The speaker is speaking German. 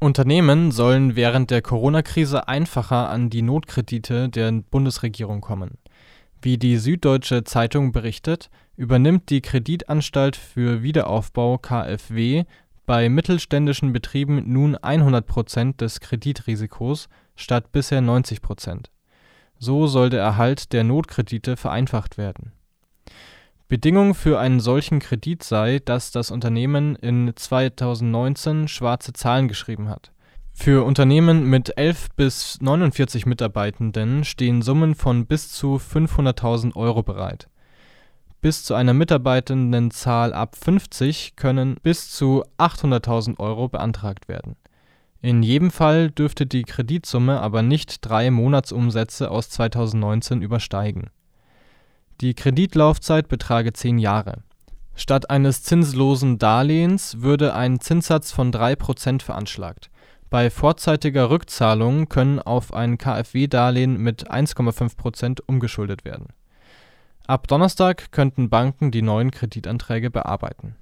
Unternehmen sollen während der Corona-Krise einfacher an die Notkredite der Bundesregierung kommen. Wie die Süddeutsche Zeitung berichtet, übernimmt die Kreditanstalt für Wiederaufbau KfW bei mittelständischen Betrieben nun 100 Prozent des Kreditrisikos statt bisher 90 Prozent. So soll der Erhalt der Notkredite vereinfacht werden. Bedingung für einen solchen Kredit sei, dass das Unternehmen in 2019 schwarze Zahlen geschrieben hat. Für Unternehmen mit 11 bis 49 Mitarbeitenden stehen Summen von bis zu 500.000 Euro bereit. Bis zu einer Mitarbeitendenzahl ab 50 können bis zu 800.000 Euro beantragt werden. In jedem Fall dürfte die Kreditsumme aber nicht drei Monatsumsätze aus 2019 übersteigen die Kreditlaufzeit betrage zehn Jahre. Statt eines zinslosen Darlehens würde ein Zinssatz von 3 Prozent veranschlagt. Bei vorzeitiger Rückzahlung können auf ein KfW-Darlehen mit 1,5 Prozent umgeschuldet werden. Ab Donnerstag könnten Banken die neuen Kreditanträge bearbeiten